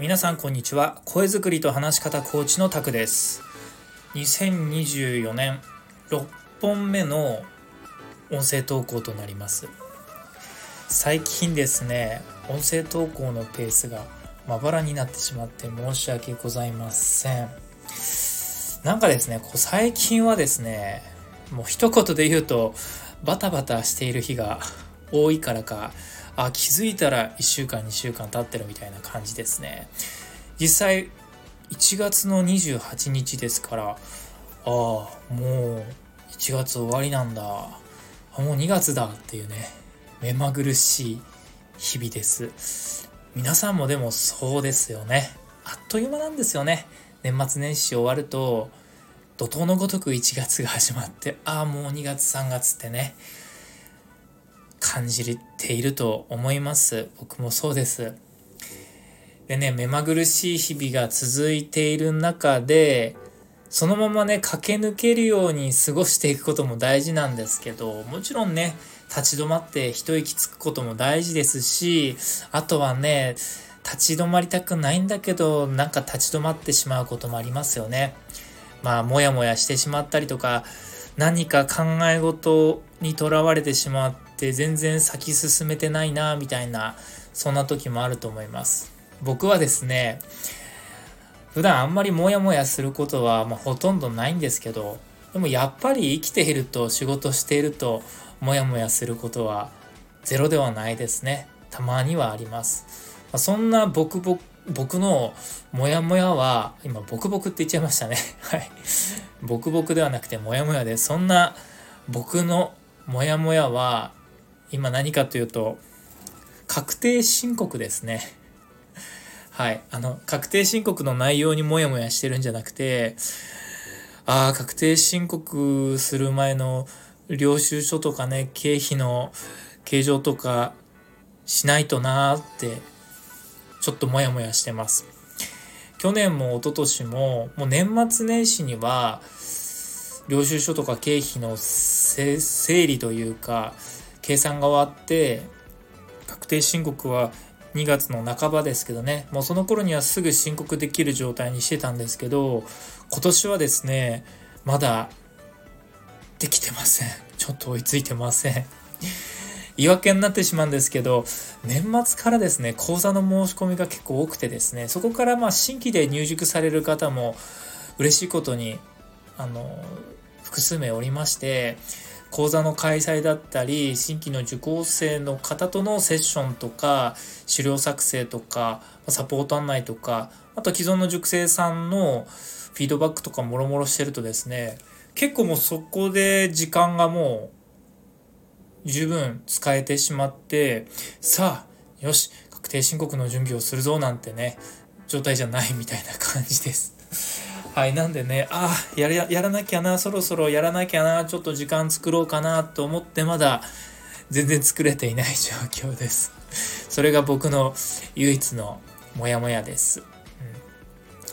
皆さんこんにちは。声作りと話し方コーチのタクです。2024年6本目の音声投稿となります。最近ですね音声投稿のペースがまばらになってしまって申し訳ございません。なんかですねこう最近はですねもう一言で言うとバタバタしている日が多いからかあ気づいたら1週間2週間経ってるみたいな感じですね。実際1月の28日ですからああもう1月終わりなんだ。あもう2月だっていうね目まぐるしい日々です。皆さんもでもそうですよね。あっという間なんですよね。年末年始終わると怒涛のごとく1月が始まってああもう2月3月ってね感じていると思います。僕もそうです。でね目まぐるしい日々が続いている中でそのままね駆け抜けるように過ごしていくことも大事なんですけどもちろんね立ち止まって一息つくことも大事ですしあとはね立ち止まりたくないんだけどなんか立ち止まってしまうこともありますよね。まあモヤモヤしてしまったりとか何か考え事にとらわれてしまって全然先進めてないなみたいなそんな時もあると思います。僕はですね普段あんまりモヤモヤすることは、まあ、ほとんどないんですけどでもやっぱり生きていると仕事しているとモヤモヤすることはゼロではないですね。たまにはあります、ま、そんな僕僕のモヤモヤは今ボクボクって言っちゃいましたね。はい。ボクボクではなくてモヤモヤでそんな僕のモヤモヤは今何かというと確定申告ですね。はい。あの、確定申告の内容にモヤモヤしてるんじゃなくて、ああ、確定申告する前の領収書とかね、経費の計上とかしないとなーって、ちょっとモヤモヤしてます。去年も一昨年も、もう年末年始には、領収書とか経費の整理というか、計算が終わって、確定申告は2月の半ばですけどね。もうその頃にはすぐ申告できる状態にしてたんですけど今年はですねまだできてません。ちょっと追いついてません。言い訳になってしまうんですけど年末からですね講座の申し込みが結構多くてですねそこからまあ新規で入塾される方も嬉しいことにあの複数名おりまして講座の開催だったり新規の受講生の方とのセッションとか資料作成とかサポート案内とかあと既存の塾生さんのフィードバックとかもろもろしてるとですね結構もうそこで時間がもう十分使えてしまってさあよし確定申告の準備をするぞなんてね状態じゃないみたいな感じです。はい、なんでね、ああ、やややらなきゃな、そろそろやらなきゃな、ちょっと時間作ろうかなと思ってまだ全然作れていない状況です。それが僕の唯一のモヤモヤです。うん、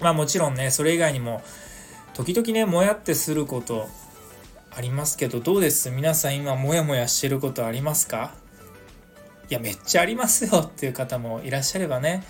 まあもちろんね、それ以外にも時々ね、もやってすることありますけど、どうです？皆さん今モヤモヤしてることありますか？いや、めっちゃありますよっていう方もいらっしゃればね、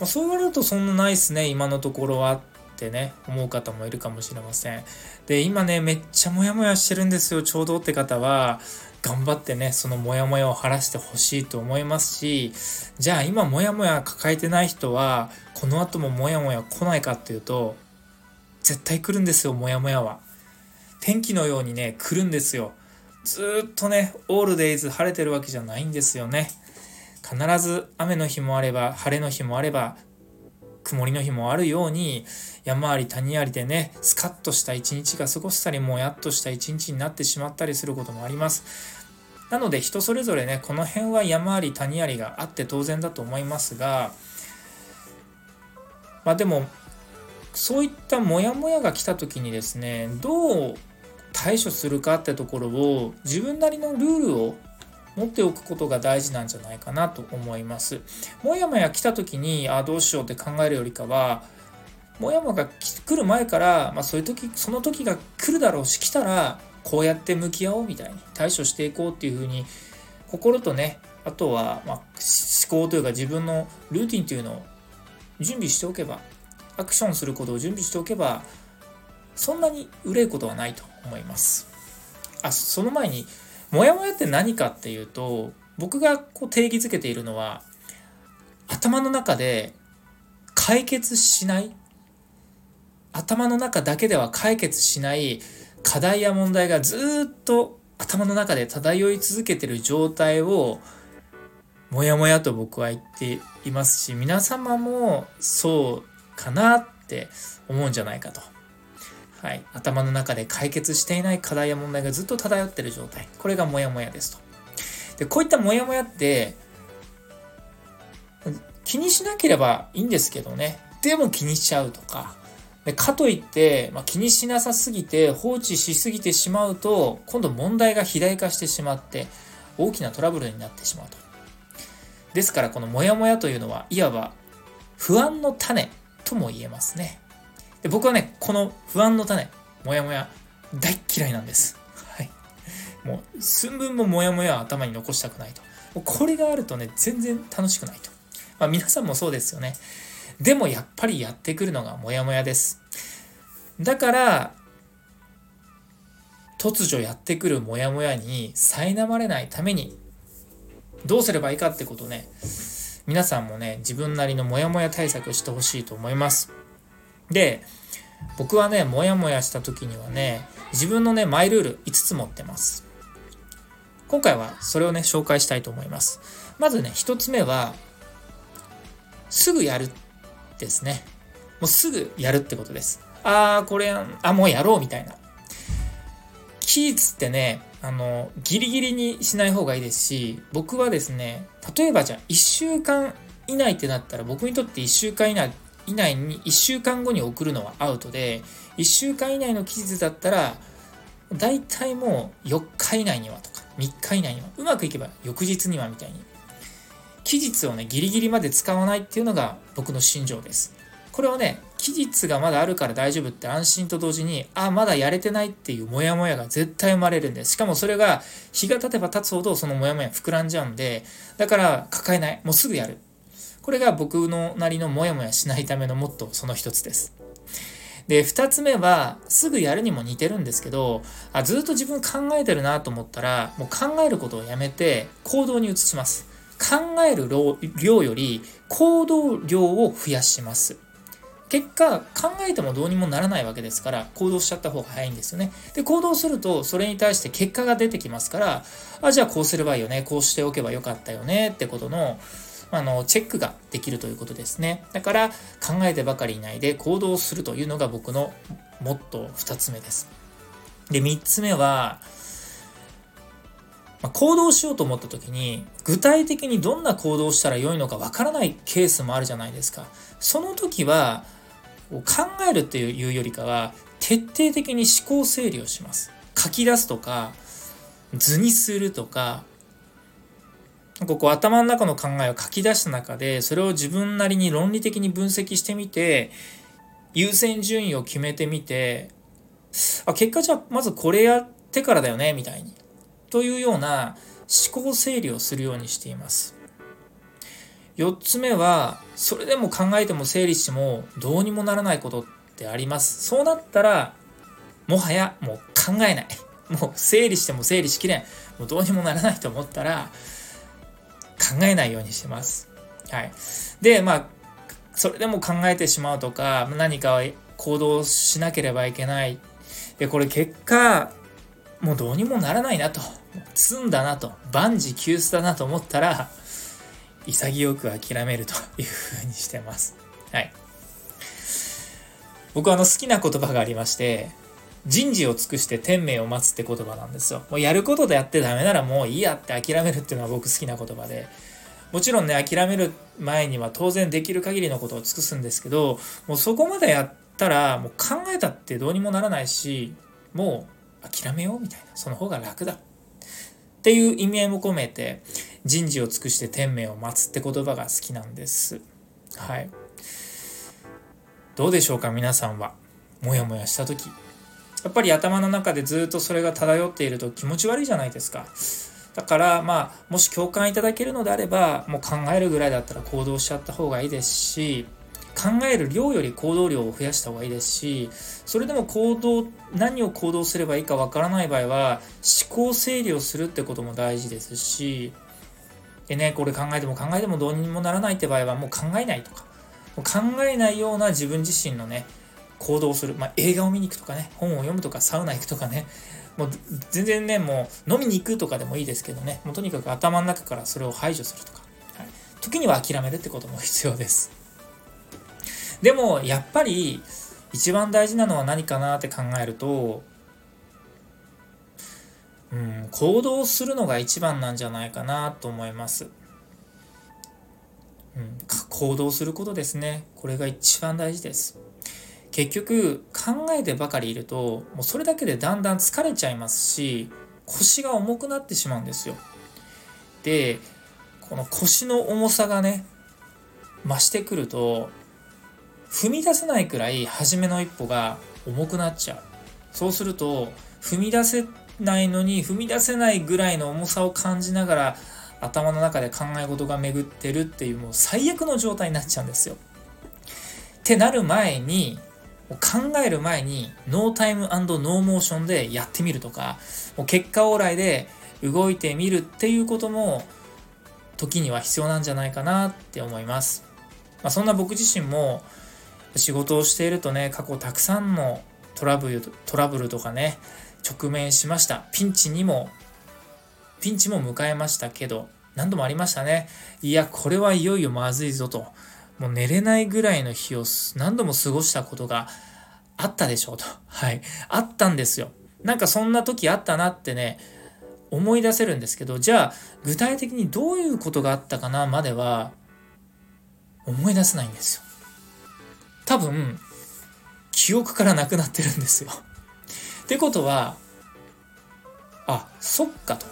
まあ、そう言われるとそんなないっすね、今のところはってね思う方もいるかもしれません。で今ねめっちゃモヤモヤしてるんですよちょうどって方は。頑張ってねそのモヤモヤを晴らしてほしいと思いますしじゃあ今モヤモヤ抱えてない人はこの後もモヤモヤ来ないかっていうと絶対来るんですよモヤモヤは。天気のようにね来るんですよ。ずっとねオールデイズ晴れてるわけじゃないんですよね。必ず雨の日もあれば晴れの日もあれば曇りの日もあるように山あり谷ありでねスカッとした一日が過ごしたりもやっとした一日になってしまったりすることもあります。なので人それぞれねこの辺は山あり谷ありがあって当然だと思いますがまあでもそういったモヤモヤが来た時にですねどう対処するかってところを自分なりのルールを持っておくことが大事なんじゃないかなと思います。もやもや来た時にあどうしようって考えるよりかはもやもやが来る前から、まあ、そういう時その時が来るだろうし来たらこうやって向き合おうみたいに対処していこうっていうふうに心とねあとは、まあ、思考というか自分のルーティンというのを準備しておけばアクションすることを準備しておけばそんなに憂いことはないと思いますあその前にモヤモヤって何かっていうと僕がこう定義づけているのは頭の中で解決しない頭の中だけでは解決しない課題や問題がずっと頭の中で漂い続けてる状態をモヤモヤと僕は言っていますし皆様もそうかなって思うんじゃないかと。はい、頭の中で解決していない課題や問題がずっと漂ってる状態これがモヤモヤですと。でこういったモヤモヤって気にしなければいいんですけどねでも気にしちゃうとかでかといって、まあ、気にしなさすぎて放置しすぎてしまうと今度問題が肥大化してしまって大きなトラブルになってしまうと。ですからこのモヤモヤというのはいわば不安の種とも言えますね。で僕はね、この不安の種、モヤモヤ大嫌いなんです。はい。もう寸分もモヤモヤ頭に残したくないと。これがあるとね、全然楽しくないと。まあ皆さんもそうですよね。でもやっぱりやってくるのがモヤモヤです。だから、突如やってくるモヤモヤに苛まれないためにどうすればいいかってことね、皆さんもね、自分なりのモヤモヤ対策してほしいと思います。で、僕はね、モヤモヤした時にはね、自分のね、マイルール5つ持ってます。今回はそれをね、紹介したいと思います。まずね、1つ目は、すぐやるですね。もうすぐやるってことです。あー、これ、あ、もうやろうみたいな。期日ってね、あの、ギリギリにしない方がいいですし、僕はですね、例えばじゃあ1週間以内ってなったら、僕にとって1週間以内以内に1週間後に送るのはアウトで、1週間以内の期日だったら、大体もう4日以内にはとか、3日以内には、うまくいけば翌日にはみたいに、期日をね、ギリギリまで使わないっていうのが僕の心情です。これはね、期日がまだあるから大丈夫って安心と同時に、あ、まだやれてないっていうモヤモヤが絶対生まれるんです。しかもそれが日が経てば経つほどそのモヤモヤ膨らんじゃうんで、だから抱えない。もうすぐやる。これが僕のなりのモヤモヤしないためのモットーその一つです。で、二つ目は、すぐやるにも似てるんですけど、あずっと自分考えてるなと思ったら、もう考えることをやめて行動に移します。考える量より行動量を増やします。結果考えてもどうにもならないわけですから行動しちゃった方が早いんですよね。で行動するとそれに対して結果が出てきますからあじゃあこうすればいいよねこうしておけばよかったよねってことのあのチェックができるということですね。だから考えてばかりいないで行動するというのが僕のモットー2つ目です。で3つ目はま行動しようと思った時に具体的にどんな行動をしたら良いのかわからないケースもあるじゃないですか。その時は考えるっていうよりかは徹底的に思考整理をします。書き出すとか図にするとかここ頭の中の考えを書き出した中でそれを自分なりに論理的に分析してみて優先順位を決めてみてあ結果じゃあまずこれやってからだよねみたいにというような思考整理をするようにしています。4つ目はそれでも考えても整理してもどうにもならないことってあります。そうなったらもはやもう考えない。もう整理しても整理しきれん。もうどうにもならないと思ったら考えないようにしてます。はい。でまあそれでも考えてしまうとか何か行動しなければいけない。でこれ結果もうどうにもならないなと。積んだなと。万事休すだなと思ったら潔く諦めると いうふうにしてます。はい。僕はあの好きな言葉がありまして、人事を尽くして天命を待つって言葉なんですよ。もうやることでやってダメならもういいやって諦めるっていうのは僕好きな言葉で、もちろんね、諦める前には当然できる限りのことを尽くすんですけど、もうそこまでやったら、もう考えたってどうにもならないし、もう諦めようみたいな、その方が楽だ。っていう意味合いも込めて、人事を尽くして天命を待つって言葉が好きなんです。はい。どうでしょうか皆さんは。もやもやした時やっぱり頭の中でずっとそれが漂っていると気持ち悪いじゃないですか。だからまあもし共感いただけるのであればもう考えるぐらいだったら行動しちゃった方がいいですし考える量より行動量を増やした方がいいですしそれでも行動何を行動すればいいかわからない場合は思考整理をするってことも大事ですしでねこれ考えても考えてもどうにもならないって場合はもう考えないとか考えないような自分自身のね行動する、まあ、映画を見に行くとかね本を読むとかサウナ行くとかねもう全然ねもう飲みに行くとかでもいいですけどねもうとにかく頭の中からそれを排除するとか、はい、時には諦めるってことも必要ですでもやっぱり一番大事なのは何かなって考えるとうん、行動するのが一番なんじゃないかなと思います。うん、行動することですね。これが一番大事です。結局考えてばかりいるともうそれだけでだんだん疲れちゃいますし腰が重くなってしまうんですよ。でこの腰の重さがね増してくると踏み出せないくらい初めの一歩が重くなっちゃう。そうすると踏み出せないのに踏み出せないぐらいの重さを感じながら頭の中で考え事が巡ってるっていうもう最悪の状態になっちゃうんですよ。ってなる前に考える前にノータイムノーモーションでやってみるとかもう結果往来で動いてみるっていうことも時には必要なんじゃないかなって思います。まあ、そんな僕自身も仕事をしているとね過去たくさんのトラブルトラブルとかね直面しました。ピンチにもピンチも迎えましたけど何度もありましたね。いやこれはいよいよまずいぞと。もう寝れないぐらいの日を何度も過ごしたことがあったでしょうと。はい。あったんですよ。なんかそんな時あったなってね、思い出せるんですけど、じゃあ具体的にどういうことがあったかなまでは思い出せないんですよ。多分、記憶からなくなってるんですよ。ってことは、あ、そっかと。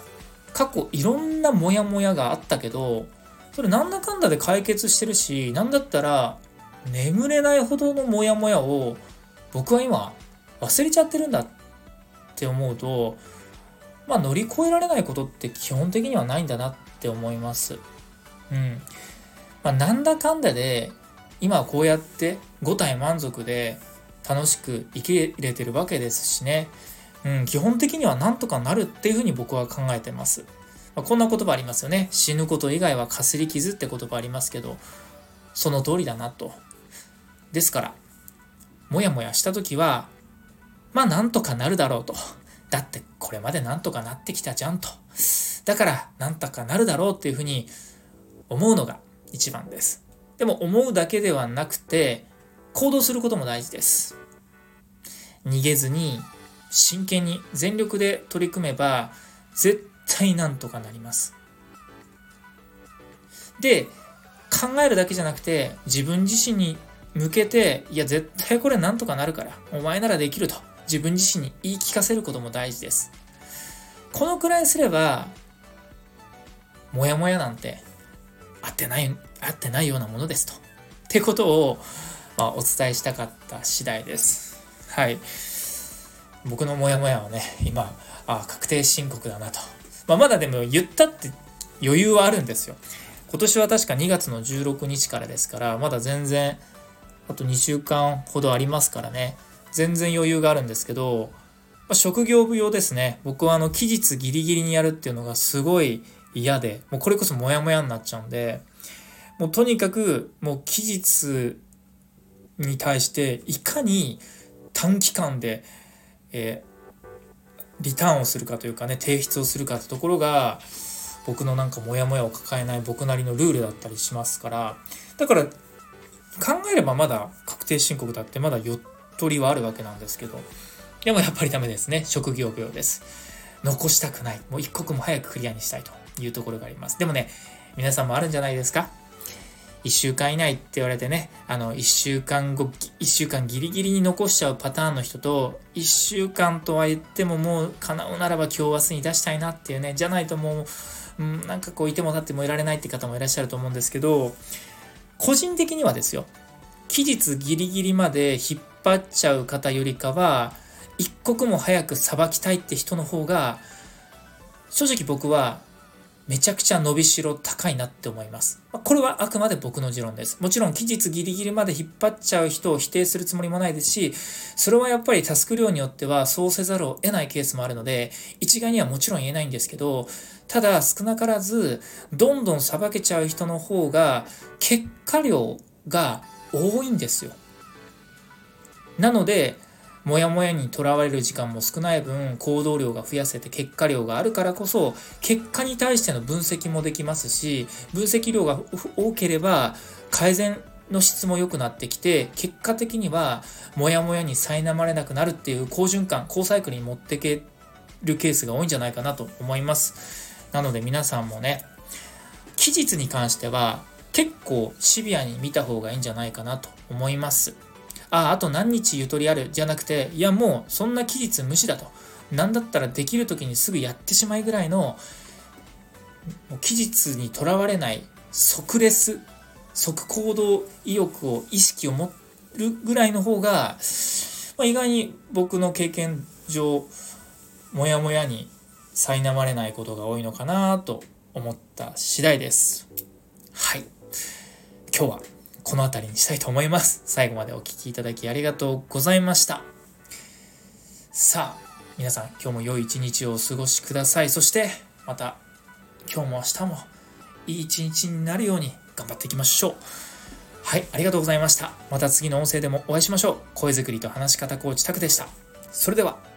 過去いろんなモヤモヤがあったけど、それなんだかんだで解決してるし、なんだったら眠れないほどのモヤモヤを僕は今忘れちゃってるんだって思うと、まあ乗り越えられないことって基本的にはないんだなって思います。うん。まあなんだかんだで今はこうやって5体満足で楽しく生き入れてるわけですしね。うん、基本的にはなんとかなるっていうふうに僕は考えてます。まあ、こんな言葉ありますよね。死ぬこと以外はかすり傷って言葉ありますけど、その通りだなと。ですから、もやもやした時は、まあなんとかなるだろうと。だってこれまでなんとかなってきたじゃんと。だからなんとかなるだろうっていうふうに思うのが一番です。でも思うだけではなくて行動することも大事です。逃げずに真剣に全力で取り組めば絶対なんとかなります。で、考えるだけじゃなくて、自分自身に向けて、いや、絶対これなんとかなるから、お前ならできると、自分自身に言い聞かせることも大事です。このくらいすれば、もやもやなんて、合ってない、合ってないようなものですと。ってことを、まあ、お伝えしたかった次第です。はい。僕のモヤモヤはね、今、あ確定申告だなとまあ、まだでも言ったって余裕はあるんですよ。今年は確か2月の16日からですから、まだ全然、あと2週間ほどありますからね、全然余裕があるんですけど、まあ、職業病ですね。僕はあの期日ギリギリにやるっていうのがすごい嫌で、もうこれこそモヤモヤになっちゃうんで、もうとにかくもう期日に対していかに短期間で、えーリターンをするかというかね提出をするかってところが僕のなんかモヤモヤを抱えない僕なりのルールだったりしますからだから考えればまだ確定申告だってまだよっとりはあるわけなんですけどでもやっぱりダメですね。職業病です。残したくない。もう一刻も早くクリアにしたいというところがあります。でもね皆さんもあるんじゃないですか？1週間以内って言われてね、あの、1週間後、1週間ギリギリに残しちゃうパターンの人と、1週間とは言ってももう叶うならば今日明日に出したいなっていうね、じゃないともう、うん、なんかこういても立ってもいられないって方もいらっしゃると思うんですけど、個人的にはですよ、期日ギリギリまで引っ張っちゃう方よりかは、一刻も早くさばきたいって人の方が正直僕はめちゃくちゃ伸びしろ高いなって思います。これはあくまで僕の持論です。もちろん期日ギリギリまで引っ張っちゃう人を否定するつもりもないですし、それはやっぱりタスク量によってはそうせざるを得ないケースもあるので、一概にはもちろん言えないんですけど、ただ少なからず、どんどんさばけちゃう人の方が結果量が多いんですよ。なので、モヤモヤにとらわれる時間も少ない分行動量が増やせて結果量があるからこそ結果に対しての分析もできますし分析量が多ければ改善の質も良くなってきて結果的にはモヤモヤに苛まれなくなるっていう好循環好サイクルに持っていけるケースが多いんじゃないかなと思います。なので皆さんもね期日に関しては結構シビアに見た方がいいんじゃないかなと思います。あ、あと何日ゆとりあるじゃなくて、いやもうそんな期日無視だと。なんだったらできる時にすぐやってしまいぐらいの、期日にとらわれない即レス、即行動意欲を、意識を持るぐらいの方が、まあ、意外に僕の経験上、もやもやに苛まれないことが多いのかなと思った次第です。はい。今日はこの辺りにしたいと思います。最後までお聴きいただきありがとうございました。さあ、皆さん今日も良い一日をお過ごしください。そしてまた今日も明日もいい一日になるように頑張っていきましょう。はい、ありがとうございました。また次の音声でもお会いしましょう。声作りと話し方コーチタクでした。それでは。